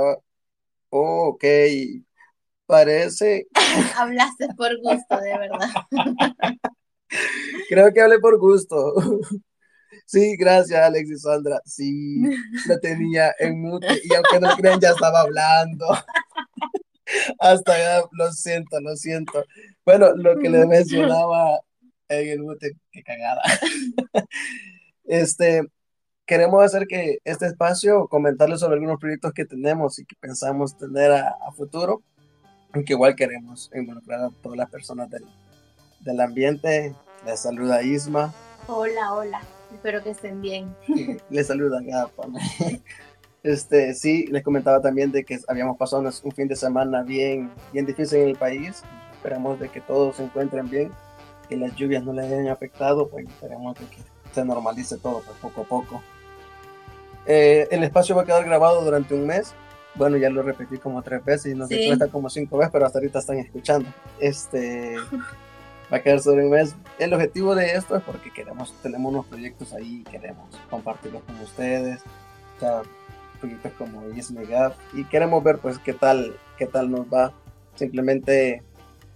hablaba. Oh, ok. Parece. Hablaste por gusto, de verdad. Creo que hablé por gusto. Sí, gracias, Alex y Sandra. Sí, lo tenía en mute y aunque no crean, ya estaba hablando. Hasta ya, lo siento, lo siento. Bueno, lo que le mencionaba en el mute, qué cagada. Este, queremos hacer que este espacio, comentarles sobre algunos proyectos que tenemos y que pensamos tener a, futuro, aunque igual queremos involucrar a todas las personas del, del ambiente. Les saluda Isma. Hola, hola. Espero que estén bien. Les saluda Gapa. Este, sí, les comentaba también de que habíamos pasado un fin de semana bien, bien difícil en el país. Esperamos de que todos se encuentren bien, que las lluvias no les hayan afectado, pues esperemos de que se normalice todo pues, poco a poco. Eh, el espacio va a quedar grabado durante un mes. Bueno, ya lo repetí como tres veces y nos sí. cuesta como cinco veces, pero hasta ahorita están escuchando. Este va a quedar sobre un mes. El objetivo de esto es porque queremos, tenemos unos proyectos ahí, queremos compartirlos con ustedes. O sea, proyectos como Gap y queremos ver pues qué tal, qué tal nos va. Simplemente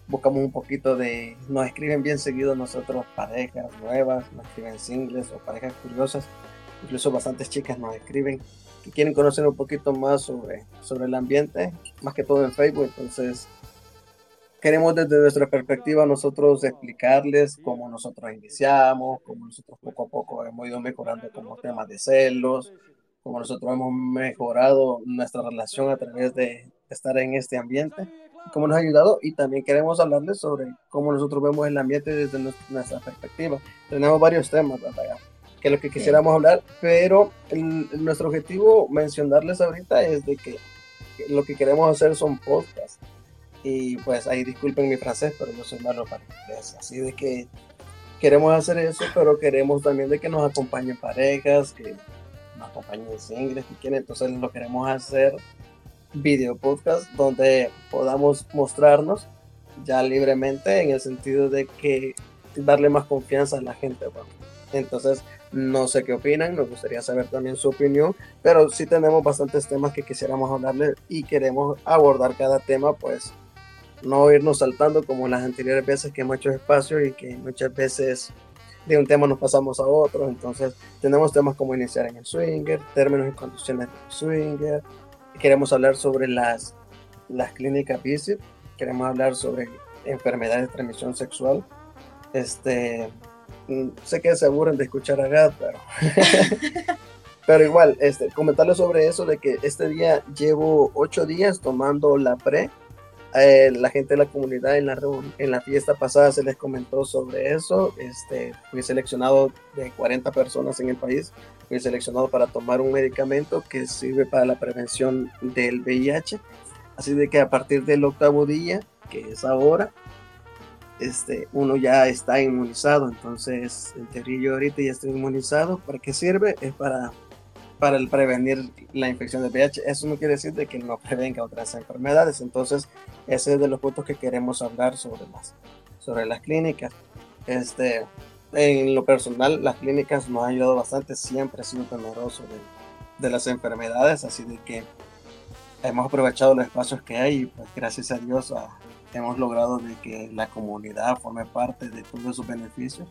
buscamos un poquito de, nos escriben bien seguido nosotros parejas nuevas, nos escriben singles o parejas curiosas, incluso bastantes chicas nos escriben que quieren conocer un poquito más sobre, sobre el ambiente, más que todo en Facebook, entonces queremos desde nuestra perspectiva nosotros explicarles cómo nosotros iniciamos, cómo nosotros poco a poco hemos ido mejorando como temas de celos, cómo nosotros hemos mejorado nuestra relación a través de estar en este ambiente cómo nos ha ayudado y también queremos hablarles sobre cómo nosotros vemos el ambiente desde nuestra perspectiva. Tenemos varios temas, ¿verdad? Que es lo que quisiéramos hablar, pero nuestro objetivo mencionarles ahorita es de que lo que queremos hacer son podcasts. Y pues ahí disculpen mi francés, pero yo soy malo para inglés. Así de que queremos hacer eso, pero queremos también de que nos acompañen parejas, que nos acompañen singles, que quieren. Entonces lo queremos hacer video podcast donde podamos mostrarnos ya libremente en el sentido de que darle más confianza a la gente. Entonces, no sé qué opinan, nos gustaría saber también su opinión, pero sí tenemos bastantes temas que quisiéramos hablarle y queremos abordar cada tema, pues no irnos saltando como las anteriores veces que hemos hecho espacio y que muchas veces de un tema nos pasamos a otro. Entonces, tenemos temas como iniciar en el swinger, términos y condiciones del swinger, queremos hablar sobre las, las clínicas VISIT, queremos hablar sobre enfermedades de transmisión sexual. Este, sé que se aburren de escuchar a Gat, pero, pero igual, este, comentarles sobre eso, de que este día llevo ocho días tomando la pre. Eh, la gente de la comunidad en la, en la fiesta pasada se les comentó sobre eso. Este, fui seleccionado de 40 personas en el país fui seleccionado para tomar un medicamento que sirve para la prevención del VIH. Así de que a partir del octavo día, que es ahora, este, uno ya está inmunizado. Entonces, en teoría yo ahorita ya estoy inmunizado. ¿Para qué sirve? Es para, para el prevenir la infección del VIH. Eso no quiere decir de que no prevenga otras enfermedades. Entonces, ese es de los puntos que queremos hablar sobre las, sobre las clínicas. Este, en lo personal, las clínicas nos han ayudado bastante, siempre ha sido temeroso de, de, las enfermedades, así de que hemos aprovechado los espacios que hay pues gracias a Dios ah, hemos logrado de que la comunidad forme parte de todos sus beneficios.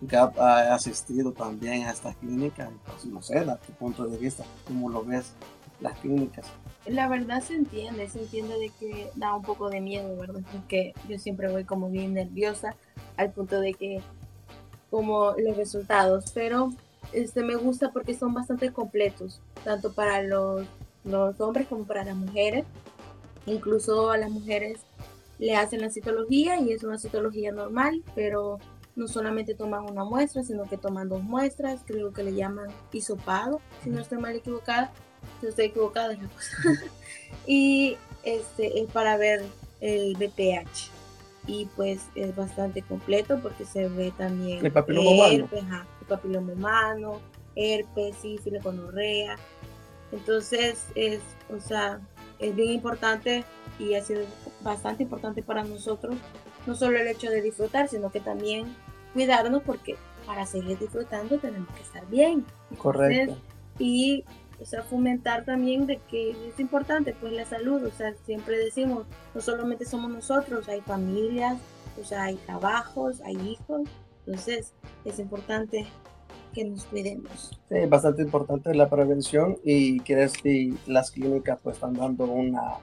GAP ha asistido también a estas clínicas, pues, no sé, da tu punto de vista, ¿cómo lo ves las clínicas? La verdad se entiende, se entiende de que da un poco de miedo, ¿verdad? Porque yo siempre voy como bien nerviosa al punto de que como los resultados, pero este me gusta porque son bastante completos, tanto para los, los hombres como para las mujeres. Incluso a las mujeres le hacen la citología y es una citología normal, pero no solamente toman una muestra, sino que toman dos muestras, creo que le llaman hisopado, si no estoy mal equivocada, si estoy equivocada es la cosa. y este es para ver el BPH y pues es bastante completo porque se ve también el papiloma humano, el papiloma humano, herpes, sífilis, gonorrea. Entonces es, o sea, es bien importante y ha sido bastante importante para nosotros, no solo el hecho de disfrutar, sino que también cuidarnos porque para seguir disfrutando tenemos que estar bien. Correcto. y o sea, fomentar también de que es importante pues la salud, o sea, siempre decimos, no solamente somos nosotros, hay familias, o sea, hay trabajos, hay hijos, entonces es importante que nos cuidemos. Sí, bastante importante la prevención y que y las clínicas pues están dando una,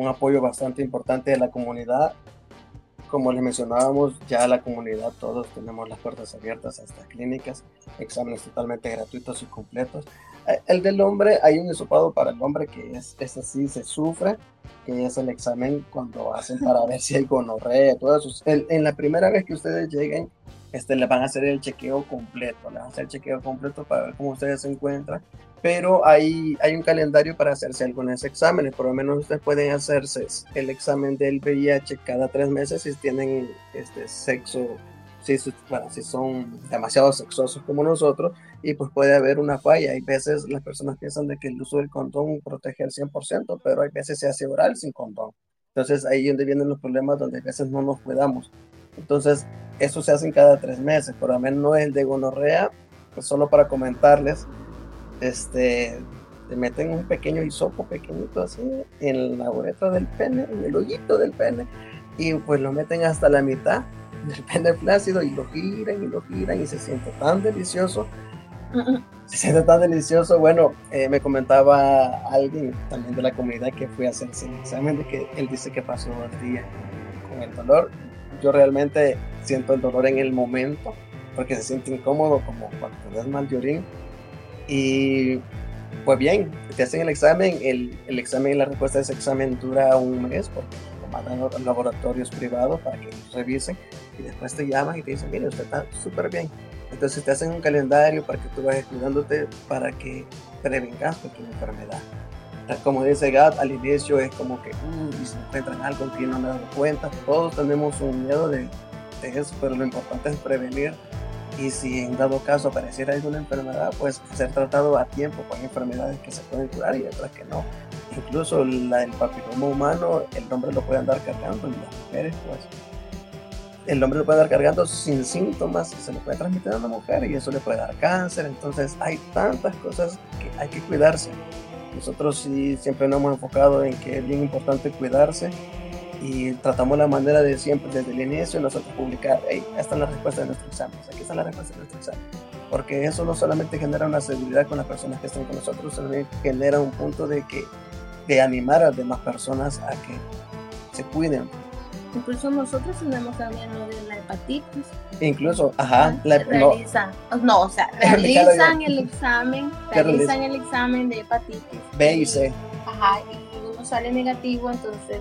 un apoyo bastante importante de la comunidad. Como les mencionábamos, ya la comunidad todos tenemos las puertas abiertas a estas clínicas, exámenes totalmente gratuitos y completos. Eh, el del hombre, hay un hisopado para el hombre que es, es así, se sufre, que es el examen cuando hacen para ver si hay gonorrea, todo eso. en la primera vez que ustedes lleguen, este, le van a hacer el chequeo completo, le van a hacer el chequeo completo para ver cómo ustedes se encuentran, pero hay, hay un calendario para hacerse algunos exámenes, por lo menos ustedes pueden hacerse el examen del VIH cada tres meses si tienen este sexo, si, bueno, si son demasiado sexosos como nosotros, y pues puede haber una falla. Hay veces las personas piensan de que el uso del condón protege al 100%, pero hay veces se hace oral sin condón. Entonces ahí es donde vienen los problemas, donde a veces no nos cuidamos. Entonces, eso se hace cada tres meses, pero al menos no es el de gonorrea, pues solo para comentarles, este, te meten un pequeño hisopo pequeñito así en la uretra del pene, en el hoyito del pene, y pues lo meten hasta la mitad del pene flácido y lo giran y lo giran y se siente tan delicioso. Se siente tan delicioso. Bueno, eh, me comentaba alguien también de la comunidad que fue a hacerse el examen de que él dice que pasó el día con el dolor yo realmente siento el dolor en el momento porque se siente incómodo como cuando te das mal de Y pues bien, te hacen el examen, el, el examen y la respuesta de ese examen dura un mes porque lo mandan a laboratorios privados para que los revisen y después te llaman y te dicen, mire, usted está súper bien. Entonces te hacen un calendario para que tú vayas cuidándote para que prevengas cualquier enfermedad como dice Gad, al inicio es como que, uh, y se encuentran algo que no me dado cuenta. Todos tenemos un miedo de, eso, pero lo importante es prevenir. Y si en dado caso apareciera alguna enfermedad, pues ser tratado a tiempo. con enfermedades que se pueden curar y otras que no. Incluso la del papiloma humano, el hombre lo puede andar cargando y las mujeres, pues el hombre lo puede andar cargando sin síntomas, se lo puede transmitir a una mujer y eso le puede dar cáncer. Entonces hay tantas cosas que hay que cuidarse. Nosotros sí siempre nos hemos enfocado en que es bien importante cuidarse y tratamos la manera de siempre, desde el inicio, nosotros publicar, hey, esta es la respuesta de nuestro examen, aquí está la respuesta de nuestro examen. Porque eso no solamente genera una seguridad con las personas que están con nosotros, sino genera un punto de que de animar a las demás personas a que se cuiden Incluso nosotros tenemos también lo de la hepatitis. Incluso, ajá. La, realizan, no. o sea, realizan el examen, realizan el examen de hepatitis. B y C. Ajá, y uno sale negativo, entonces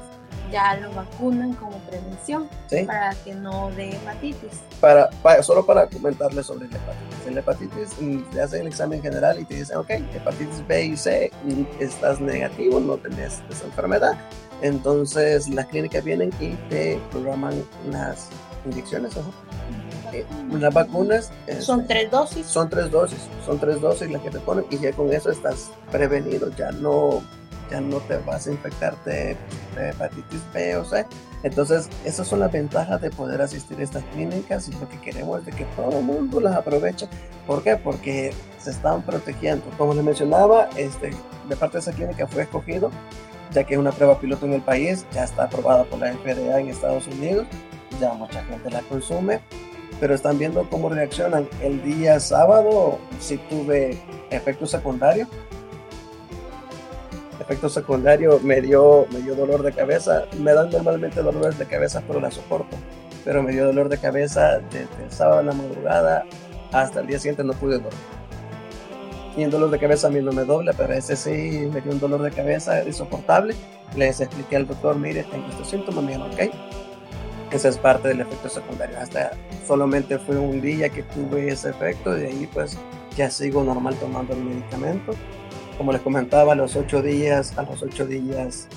ya lo vacunan como prevención para que no dé hepatitis. Para, solo para comentarles sobre la hepatitis. En la hepatitis mm, te hacen el examen general y te dicen, ok, hepatitis B y C, estás negativo, no tenés esa enfermedad entonces las clínicas vienen y te programan las inyecciones, eh, las vacunas. Son tres dosis. Son tres dosis, son tres dosis las que te ponen y ya con eso estás prevenido, ya no, ya no te vas a infectarte de hepatitis B o C. Entonces, esas son las ventajas de poder asistir a estas clínicas y lo que queremos es de que todo el mundo las aproveche. ¿Por qué? Porque se están protegiendo. Como les mencionaba, este, de parte de esa clínica fue escogido ya que es una prueba piloto en el país, ya está aprobada por la FDA en Estados Unidos, ya mucha gente la consume, pero están viendo cómo reaccionan. El día sábado si tuve efecto secundario. Efecto secundario me dio, me dio dolor de cabeza. Me dan normalmente dolores de cabeza, pero la soporto. Pero me dio dolor de cabeza desde el sábado en la madrugada hasta el día siguiente no pude dormir y el dolor de cabeza a mí no me dobla, pero ese sí me dio un dolor de cabeza insoportable. Les expliqué al doctor, mire, tengo estos síntomas, me ok. Ese es parte del efecto secundario. Hasta solamente fue un día que tuve ese efecto y de ahí pues ya sigo normal tomando el medicamento. Como les comentaba, a los ocho días, a los ocho días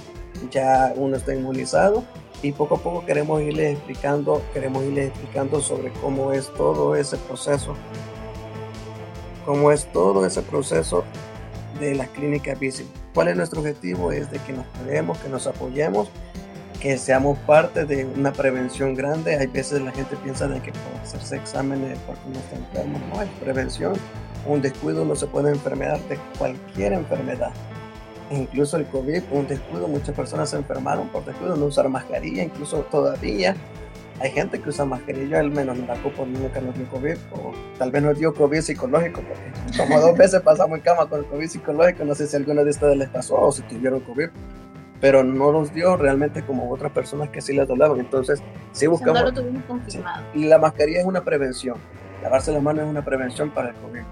ya uno está inmunizado y poco a poco queremos irles explicando, queremos irles explicando sobre cómo es todo ese proceso cómo es todo ese proceso de la clínica bici. ¿Cuál es nuestro objetivo? Es de que nos cuidemos, que nos apoyemos, que seamos parte de una prevención grande. Hay veces la gente piensa de que por hacerse exámenes porque uno está enfermo, no, es prevención. Un descuido no se puede enfermar de cualquier enfermedad. Incluso el COVID, un descuido, muchas personas se enfermaron por descuido, no usar mascarilla, incluso todavía hay gente que usa mascarilla, al menos no la cupo nunca nos dio COVID, o tal vez nos dio COVID psicológico, porque como dos veces pasamos en cama con el COVID psicológico, no sé si alguno de ustedes les pasó o si tuvieron COVID, pero no los dio realmente como otras personas que sí les doblaban. Entonces, sí buscamos. No lo tuvimos confirmado. Y la mascarilla es una prevención. Lavarse las manos es una prevención para el COVID.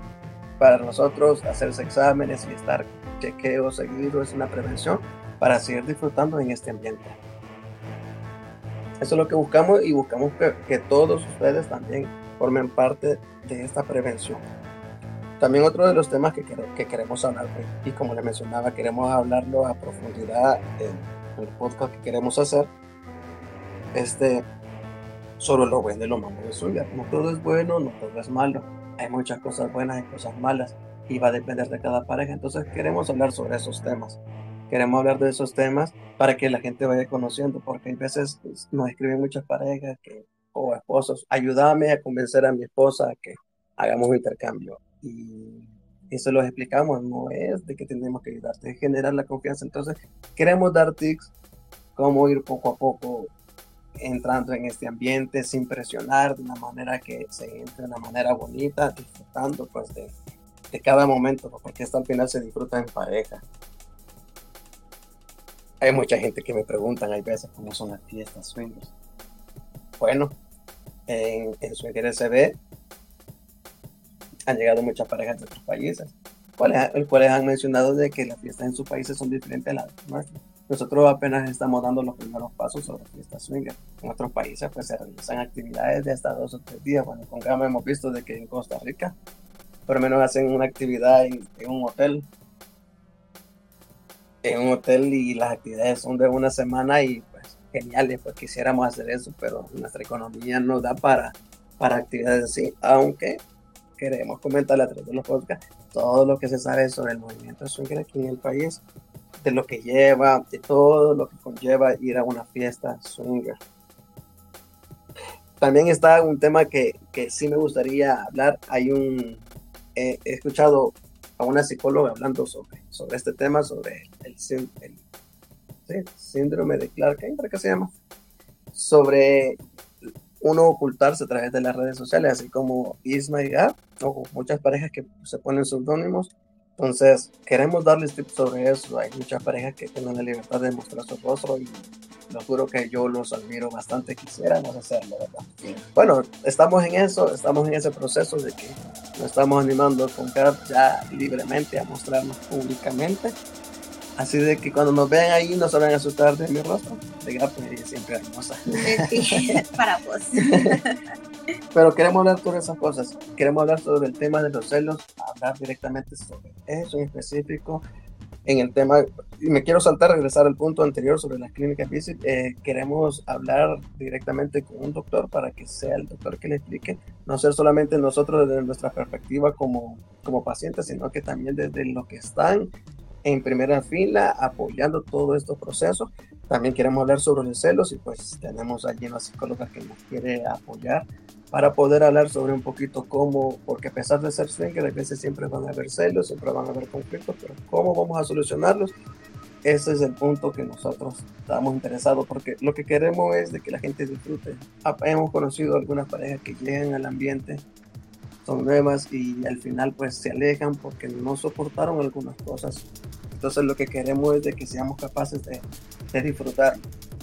Para nosotros, hacerse exámenes y estar chequeo seguido es una prevención para seguir disfrutando en este ambiente. Eso es lo que buscamos y buscamos que, que todos ustedes también formen parte de esta prevención. También otro de los temas que, que queremos hablar, y como le mencionaba, queremos hablarlo a profundidad en, el podcast que queremos hacer, este, sobre lo bueno y lo malo de suya. No todo es bueno, no todo es malo. Hay muchas cosas buenas y cosas malas y va a depender de cada pareja. Entonces queremos hablar sobre esos temas queremos hablar de esos temas para que la gente vaya conociendo, porque hay veces nos escriben muchas parejas que, o esposos, ayúdame a convencer a mi esposa a que hagamos un intercambio. Y eso lo explicamos, no es de que tenemos que ayudarte, es generar la confianza. Entonces, queremos dar tips, cómo ir poco a poco entrando en este ambiente sin presionar, de una manera que se entre de una manera bonita, disfrutando pues de, de cada momento, porque esto al final se disfruta en pareja. Hay mucha gente que me preguntan, hay veces, cómo son las fiestas swingers. Bueno, en, en Swinger SB han llegado muchas parejas de otros países, cuales, cuales han mencionado de que las fiestas en sus países son diferentes a las nuestras. Nosotros apenas estamos dando los primeros pasos sobre fiestas swinger. En otros países pues se realizan actividades de hasta dos o tres días. Bueno, con Gama hemos visto de que en Costa Rica por lo menos hacen una actividad en un hotel en un hotel y las actividades son de una semana y pues geniales, pues quisiéramos hacer eso, pero nuestra economía no da para, para actividades así, aunque queremos comentarle a través de los podcasts todo lo que se sabe sobre el movimiento swinger aquí en el país, de lo que lleva, de todo lo que conlleva ir a una fiesta swinger. También está un tema que, que sí me gustaría hablar. Hay un, he escuchado a una psicóloga hablando sobre, sobre este tema, sobre el, síndrome de Clark, ¿qué se llama? Sobre uno ocultarse a través de las redes sociales, así como Isma y Gab, o muchas parejas que se ponen seudónimos. Entonces, queremos darles tips sobre eso. Hay muchas parejas que tienen la libertad de mostrar su rostro y lo juro que yo los admiro bastante, quisiéramos hacerlo, ¿verdad? Bueno, estamos en eso, estamos en ese proceso de que nos estamos animando a comprar ya libremente, a mostrarnos públicamente. Así de que cuando nos vean ahí no se van a asustar de mi rostro. De pues ella siempre hermosa. Para vos. Pero queremos hablar sobre esas cosas. Queremos hablar sobre el tema de los celos, hablar directamente sobre eso en específico, en el tema, y me quiero saltar, regresar al punto anterior sobre las clínicas visit, eh, queremos hablar directamente con un doctor para que sea el doctor que le explique, no ser solamente nosotros desde nuestra perspectiva como, como pacientes, sino que también desde lo que están en primera fila apoyando todos estos procesos. También queremos hablar sobre los celos y pues tenemos allí una psicóloga que nos quiere apoyar para poder hablar sobre un poquito cómo, porque a pesar de ser swinger, a veces siempre van a haber celos, siempre van a haber conflictos, pero cómo vamos a solucionarlos. Ese es el punto que nosotros estamos interesados, porque lo que queremos es de que la gente disfrute. Hemos conocido algunas parejas que llegan al ambiente, nuevas y al final pues se alejan porque no soportaron algunas cosas. Entonces lo que queremos es de que seamos capaces de, de disfrutar.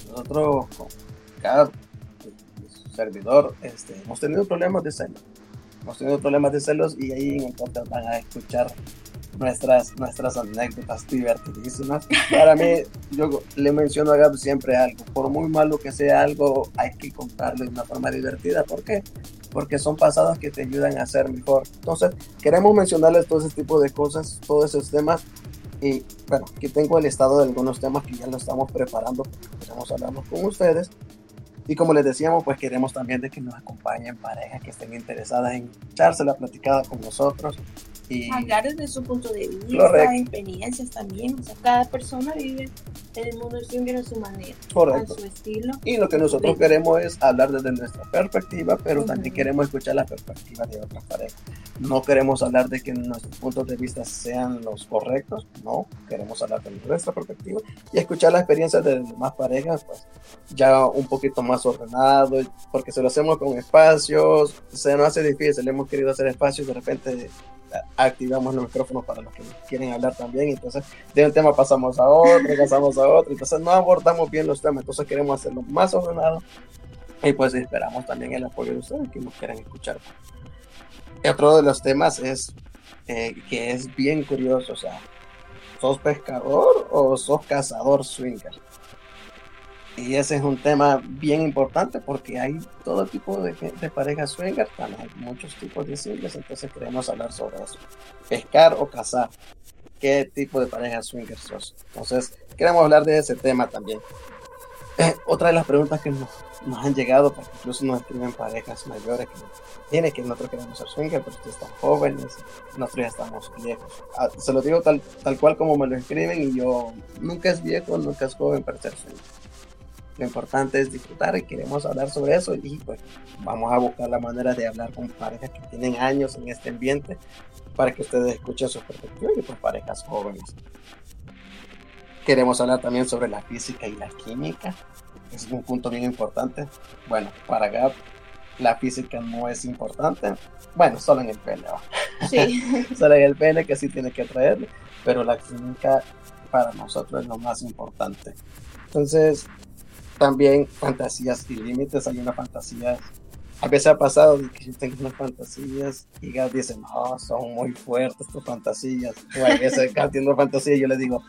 Nosotros, cada servidor, este, hemos tenido problemas de celos. Hemos tenido problemas de celos y ahí en el podcast van a escuchar nuestras, nuestras anécdotas divertidísimas. Para mí, yo le menciono a Gab siempre algo. Por muy malo que sea algo, hay que contarlo de una forma divertida. ¿Por qué? Porque son pasadas que te ayudan a ser mejor. Entonces, queremos mencionarles todo ese tipo de cosas, todos esos temas. Y bueno, aquí tengo el estado de algunos temas que ya lo estamos preparando. Queremos hablarnos con ustedes. Y como les decíamos, pues queremos también de que nos acompañen parejas que estén interesadas en echarse la platicada con nosotros. Y... Hablar desde su punto de vista, experiencias también. O sea, cada persona vive en el mundo swinger a su manera, Correcto. a su estilo. Y lo que nosotros queremos es hablar desde nuestra perspectiva, pero también queremos escuchar la perspectiva de otras parejas. No queremos hablar de que nuestros puntos de vista sean los correctos, no. Queremos hablar de nuestra perspectiva y escuchar las experiencias de las demás parejas, pues ya un poquito más ordenado, porque si lo hacemos con espacios, se nos hace difícil. Hemos querido hacer espacios, de repente activamos los micrófonos para los que quieren hablar también. Entonces, de un tema pasamos a otro, pasamos a otro. Entonces, no abordamos bien los temas. Entonces, queremos hacerlo más ordenado. Y pues esperamos también el apoyo de ustedes que nos quieran escuchar. otro de los temas es eh, que es bien curioso. O sea, ¿sos pescador o sos cazador swinger? Y ese es un tema bien importante porque hay todo tipo de, parejas swinger, hay muchos tipos de singles, entonces queremos hablar sobre eso. Pescar o cazar. ¿Qué tipo de parejas swinger sos? Entonces, queremos hablar de ese tema también. Eh, otra de las preguntas que nos, han llegado, porque incluso nos escriben parejas mayores que tiene que nosotros queremos ser swinger, pero ustedes están jóvenes, nosotros ya estamos viejos. Ah, se lo digo tal, tal cual como me lo escriben y yo nunca es viejo, nunca es joven para ser swinger lo importante es disfrutar y queremos hablar sobre eso y pues vamos a buscar la manera de hablar con parejas que tienen años en este ambiente para que ustedes escuchen sus perspectivas y pues parejas jóvenes. Queremos hablar también sobre la física y la química. Es un punto bien importante. Bueno, para Gab, la física no es importante. Bueno, solo en el pene. Sí. solo en el pene que sí tiene que traerle. Pero la química para nosotros es lo más importante. Entonces, también fantasías sin límites. Hay una fantasía. A veces ha pasado que yo tengo unas fantasías y Gab dice, no, son muy fuertes tus fantasías. O a veces Gab tiene una fantasía y yo le digo,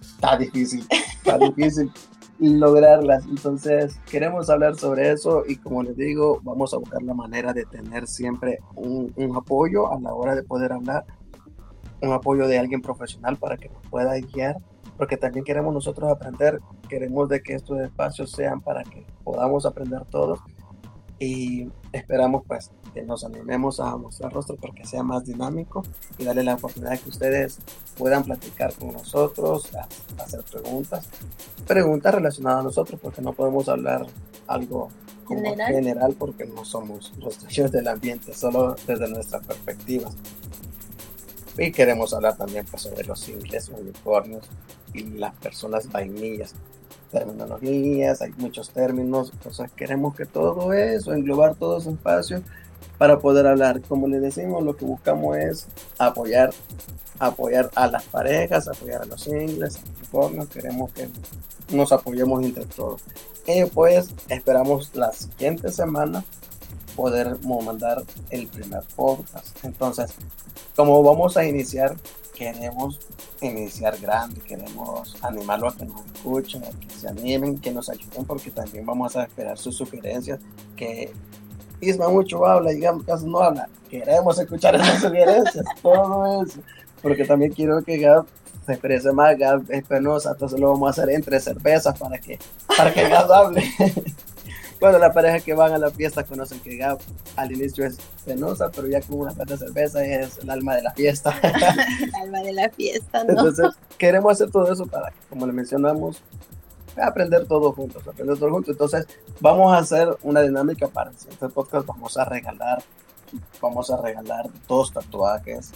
está difícil, está difícil lograrlas. Entonces, queremos hablar sobre eso y como les digo, vamos a buscar la manera de tener siempre un, un apoyo a la hora de poder hablar, un apoyo de alguien profesional para que nos pueda guiar porque también queremos nosotros aprender, queremos de que estos espacios sean para que podamos aprender todos y esperamos pues que nos animemos a mostrar rostro porque sea más dinámico y darle la oportunidad que ustedes puedan platicar con nosotros, hacer preguntas, preguntas relacionadas a nosotros porque no podemos hablar algo como general, porque no somos los dueños del ambiente, solo desde nuestra perspectiva. Y queremos hablar también pues, sobre los simples unicornios, y las personas vainillas. Terminologías, hay muchos términos, entonces queremos que todo eso, englobar todo ese espacio para poder hablar. Como les decimos, lo que buscamos es apoyar, apoyar a las parejas, apoyar a los singles, a queremos que nos apoyemos entre todos. Y pues esperamos la siguiente semana poder mandar el primer podcast. Entonces, como vamos a iniciar queremos iniciar grande, queremos animarlos a que nos escuchen, a que se animen, que nos ayuden, porque también vamos a esperar sus sugerencias, que Isma mucho habla y casi no habla, queremos escuchar esas sugerencias, todo eso, porque también quiero que Gab se exprese más, Gab es penosa, entonces lo vamos a hacer entre cervezas para que, para que Gab hable. Bueno, la pareja que van a la fiesta conocen que Gab al inicio es penosa, pero ya con una de cerveza es el alma de la fiesta. el alma de la fiesta, ¿no? Entonces, queremos hacer todo eso para, como le mencionamos, aprender todo juntos, aprender todo juntos. Entonces, vamos a hacer una dinámica para el siguiente podcast. Vamos a regalar, vamos a regalar dos tatuajes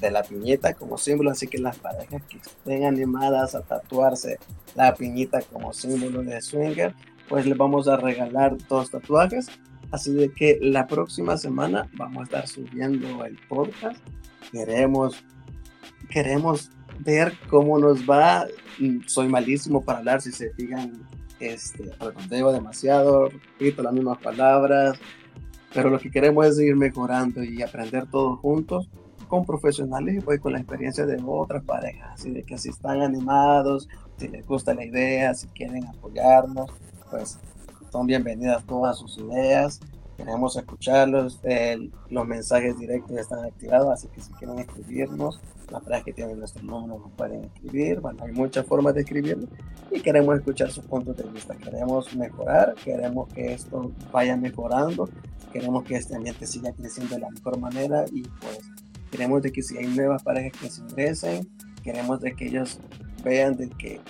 de la piñita como símbolo, así que las parejas que estén animadas a tatuarse la piñita como símbolo de swinger, pues les vamos a regalar dos tatuajes. Así de que la próxima semana vamos a estar subiendo el podcast. Queremos, queremos ver cómo nos va. Soy malísimo para hablar, si se fijan, este, redondeo demasiado, repito las mismas palabras, pero lo que queremos es seguir mejorando y aprender todos juntos con profesionales y pues con la experiencia de otras parejas, así de que si están animados, si les gusta la idea, si quieren apoyarnos, pues son bienvenidas todas sus ideas. Queremos escucharlos. los mensajes directos están activados, así que si quieren escribirnos, las personas que tienen nuestro número nos pueden escribir. Bueno, hay muchas formas de escribirlo y queremos escuchar sus puntos de vista. Queremos mejorar, queremos que esto vaya mejorando, queremos que este ambiente siga creciendo de la mejor manera y pues Queremos de que si hay nuevas parejas que se ingresen, queremos de que ellos vean de que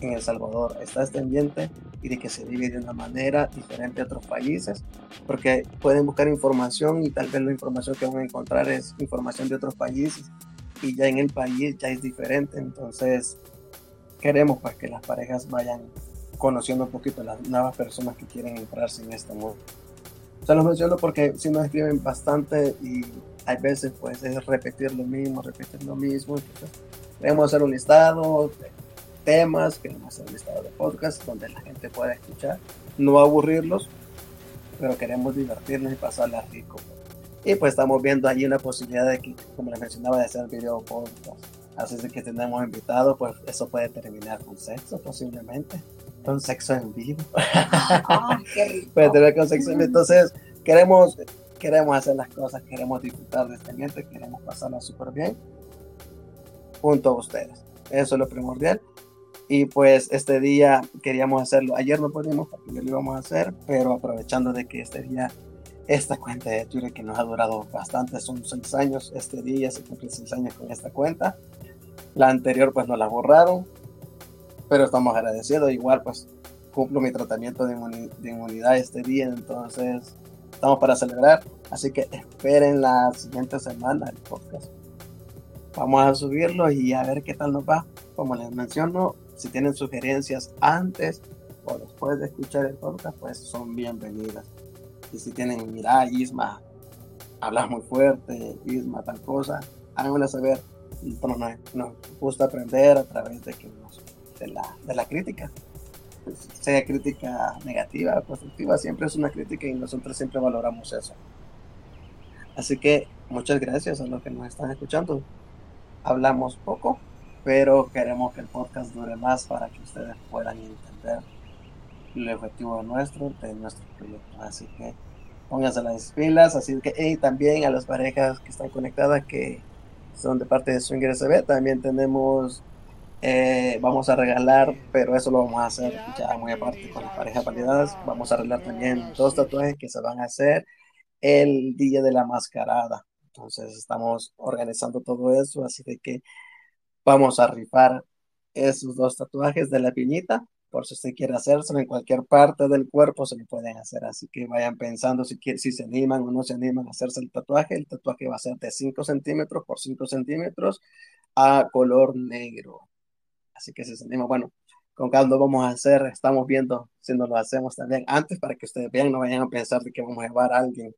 en El Salvador está este ambiente y de que se vive de una manera diferente a otros países, porque pueden buscar información y tal vez la información que van a encontrar es información de otros países y ya en el país ya es diferente, entonces queremos pues que las parejas vayan conociendo un poquito las nuevas personas que quieren entrarse en este mundo. Se los menciono porque si nos escriben bastante y hay veces pues es repetir lo mismo, repetir lo mismo. queremos hacer un listado temas, queremos hacer un listado de podcasts donde la gente pueda escuchar, no aburrirlos, pero queremos divertirnos y pasarla rico. Y pues estamos viendo ahí una posibilidad de que, como les mencionaba, de hacer video podcast. Así es que tenemos invitados, pues eso puede terminar con sexo posiblemente. Con sexo en vivo. Ah, qué rico. puede terminar con sexo en vivo. Entonces, queremos, queremos hacer las cosas, queremos disfrutar de este ambiente, queremos pasarla súper bien junto a ustedes. Eso es lo primordial. Y pues este día queríamos hacerlo. Ayer no pudimos porque lo íbamos a hacer, pero aprovechando de que este día esta cuenta de Twitter que nos ha durado bastante, son seis años, este día se cumple seis años con esta cuenta. La anterior pues nos la borraron, pero estamos agradecidos. Igual pues cumplo mi tratamiento de, inmunidad este día, entonces estamos para celebrar. Así que esperen la siguiente semana el podcast. Vamos a subirlo y a ver qué tal nos va. Como les menciono, si tienen sugerencias antes o después de escuchar el podcast, pues son bienvenidas. Y si tienen, mira, Isma, hablas muy fuerte, Isma, tal cosa, háganmelo saber. Nos, nos gusta aprender a través de, que de, la, de la crítica. Sea crítica negativa constructiva, siempre es una crítica y nosotros siempre valoramos eso. Así que muchas gracias a los que nos están escuchando. Hablamos poco, pero queremos que el podcast dure más para que ustedes puedan entender el objetivo nuestro, de nuestro proyecto. Así que pónganse las pilas. Así que, y también a las parejas que están conectadas, que son de parte de Swinger SB, también tenemos, eh, vamos a regalar, pero eso lo vamos a hacer ya muy aparte con las parejas validadas. Vamos a regalar también dos tatuajes que se van a hacer el día de la mascarada. Entonces estamos organizando todo eso, así de que vamos a rifar esos dos tatuajes de la piñita por si usted quiere hacérselo en cualquier parte del cuerpo, se lo pueden hacer. Así que vayan pensando si, si se animan o no se animan a hacerse el tatuaje. El tatuaje va a ser de 5 centímetros por 5 centímetros a color negro. Así que si se animan, bueno, con calma vamos a hacer, estamos viendo si nos lo hacemos también antes para que ustedes vean, no vayan a pensar de que vamos a llevar a alguien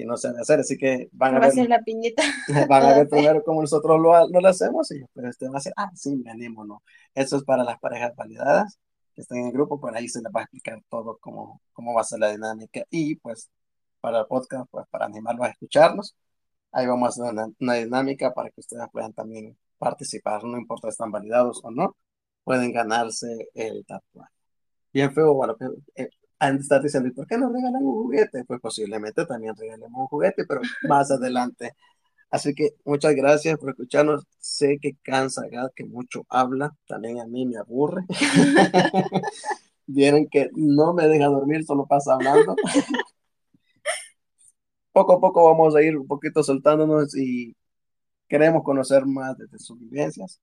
que no de hacer. Así que van a, ver. la piñeta. Van a ver primero cómo nosotros lo, lo hacemos y después ustedes van a decir, ah, sí, me animo, ¿no? Eso es para las parejas validadas que estén en el grupo, pues ahí se les va a explicar todo cómo, cómo va a ser la dinámica. Y pues para el podcast, pues para animarlos a escucharnos, ahí vamos a hacer una, dinámica para que ustedes puedan también participar, no importa si están validados o no, pueden ganarse el tatuaje. Bien feo, bueno, eh, antes de estar diciendo, ¿y por qué no regalan un juguete? Pues posiblemente también regalemos un juguete, pero más adelante Así que muchas gracias por escucharnos. Sé que cansa, que mucho habla. También a mí me aburre. Vieron que no me deja dormir, solo pasa hablando. poco a poco vamos a ir un poquito soltándonos y queremos conocer más de sus vivencias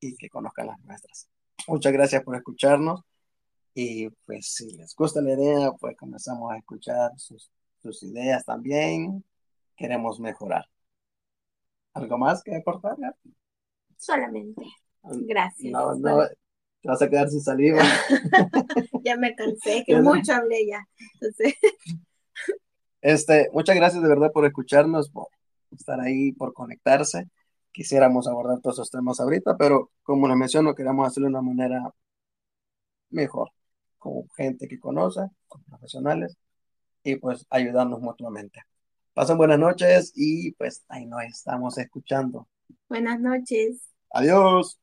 y que conozcan las nuestras. Muchas gracias por escucharnos y pues si les gusta la idea, pues comenzamos a escuchar sus, sus ideas también. Queremos mejorar. ¿Algo más que aportar? Solamente. Gracias. No, no, te vas a quedar sin saliva. ya me cansé, que mucho hablé ya. Este, muchas gracias de verdad por escucharnos, por estar ahí, por conectarse. Quisiéramos abordar todos esos temas ahorita, pero como les menciono, queremos hacerlo de una manera mejor, con gente que conoce, con profesionales, y pues ayudarnos mutuamente. Pasen buenas noches y pues ahí nos estamos escuchando. Buenas noches. Adiós.